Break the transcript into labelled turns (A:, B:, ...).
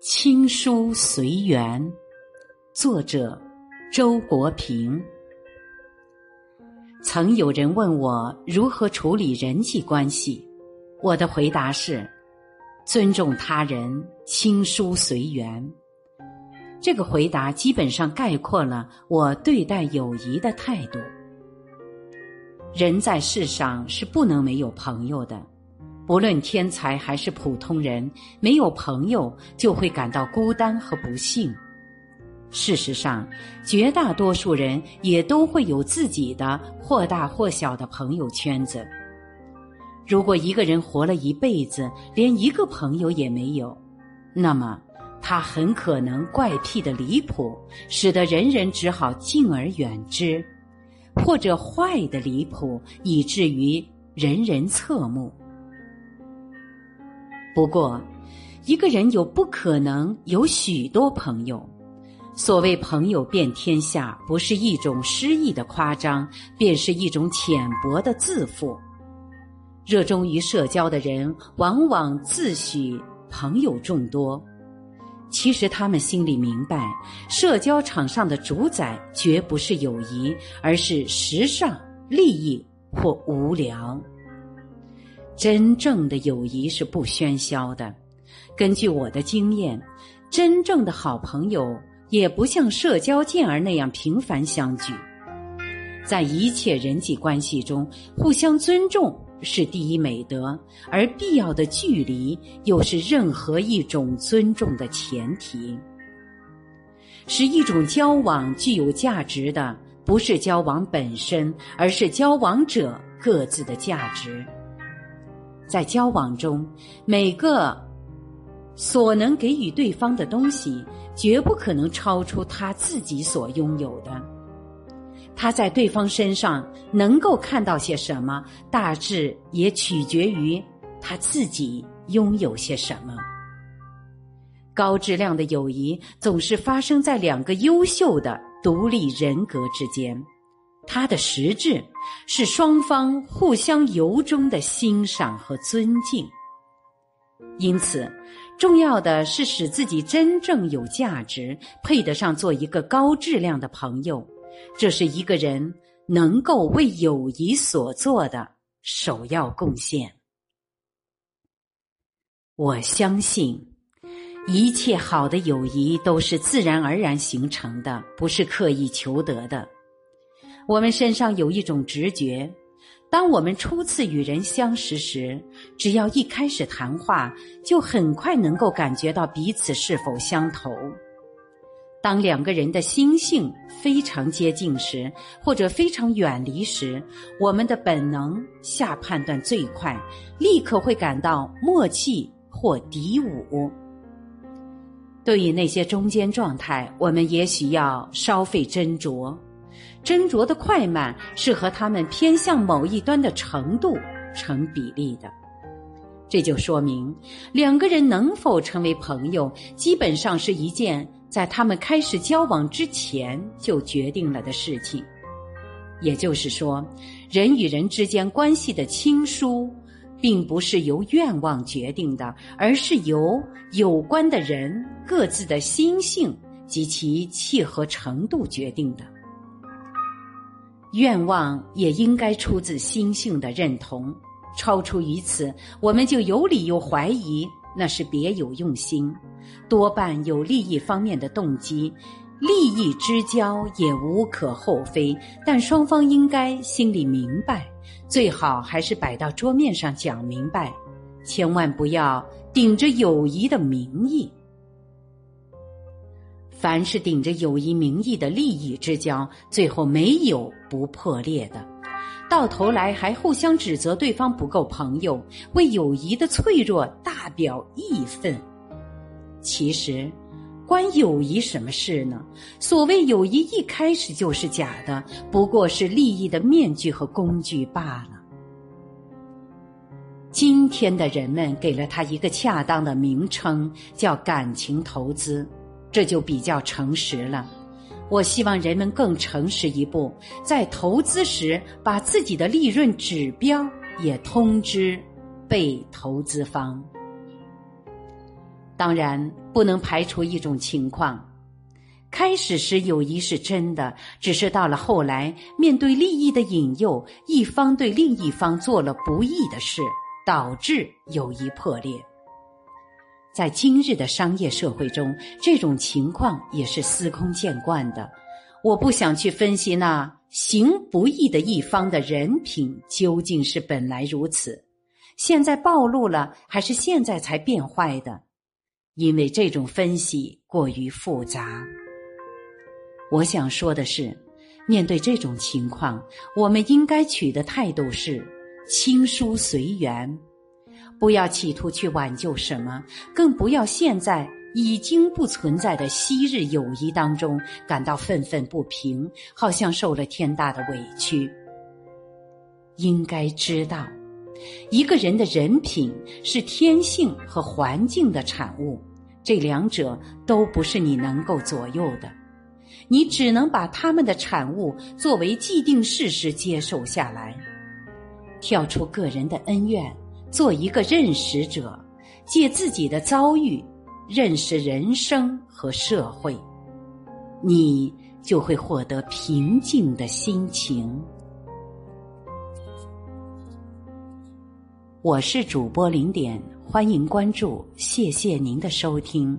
A: 青书随缘，作者周国平。曾有人问我如何处理人际关系，我的回答是：尊重他人，青书随缘。这个回答基本上概括了我对待友谊的态度。人在世上是不能没有朋友的。不论天才还是普通人，没有朋友就会感到孤单和不幸。事实上，绝大多数人也都会有自己的或大或小的朋友圈子。如果一个人活了一辈子连一个朋友也没有，那么他很可能怪癖的离谱，使得人人只好敬而远之；或者坏的离谱，以至于人人侧目。不过，一个人有不可能有许多朋友。所谓“朋友遍天下”，不是一种诗意的夸张，便是一种浅薄的自负。热衷于社交的人，往往自诩朋友众多，其实他们心里明白，社交场上的主宰绝不是友谊，而是时尚、利益或无聊。真正的友谊是不喧嚣的。根据我的经验，真正的好朋友也不像社交健儿那样频繁相聚。在一切人际关系中，互相尊重是第一美德，而必要的距离又是任何一种尊重的前提。使一种交往具有价值的，不是交往本身，而是交往者各自的价值。在交往中，每个所能给予对方的东西，绝不可能超出他自己所拥有的。他在对方身上能够看到些什么，大致也取决于他自己拥有些什么。高质量的友谊总是发生在两个优秀的独立人格之间。它的实质是双方互相由衷的欣赏和尊敬。因此，重要的是使自己真正有价值，配得上做一个高质量的朋友。这是一个人能够为友谊所做的首要贡献。我相信，一切好的友谊都是自然而然形成的，不是刻意求得的。我们身上有一种直觉，当我们初次与人相识时，只要一开始谈话，就很快能够感觉到彼此是否相投。当两个人的心性非常接近时，或者非常远离时，我们的本能下判断最快，立刻会感到默契或敌伍。对于那些中间状态，我们也许要稍费斟酌。斟酌的快慢是和他们偏向某一端的程度成比例的，这就说明两个人能否成为朋友，基本上是一件在他们开始交往之前就决定了的事情。也就是说，人与人之间关系的亲疏，并不是由愿望决定的，而是由有关的人各自的心性及其契合程度决定的。愿望也应该出自心性的认同，超出于此，我们就有理由怀疑那是别有用心，多半有利益方面的动机。利益之交也无可厚非，但双方应该心里明白，最好还是摆到桌面上讲明白，千万不要顶着友谊的名义。凡是顶着友谊名义的利益之交，最后没有不破裂的，到头来还互相指责对方不够朋友，为友谊的脆弱大表义愤。其实，关友谊什么事呢？所谓友谊一开始就是假的，不过是利益的面具和工具罢了。今天的人们给了他一个恰当的名称，叫感情投资。这就比较诚实了。我希望人们更诚实一步，在投资时把自己的利润指标也通知被投资方。当然，不能排除一种情况：开始时友谊是真的，只是到了后来，面对利益的引诱，一方对另一方做了不义的事，导致友谊破裂。在今日的商业社会中，这种情况也是司空见惯的。我不想去分析那行不义的一方的人品究竟是本来如此，现在暴露了，还是现在才变坏的？因为这种分析过于复杂。我想说的是，面对这种情况，我们应该取的态度是轻疏随缘。不要企图去挽救什么，更不要现在已经不存在的昔日友谊当中感到愤愤不平，好像受了天大的委屈。应该知道，一个人的人品是天性和环境的产物，这两者都不是你能够左右的，你只能把他们的产物作为既定事实接受下来，跳出个人的恩怨。做一个认识者，借自己的遭遇认识人生和社会，你就会获得平静的心情。我是主播零点，欢迎关注，谢谢您的收听。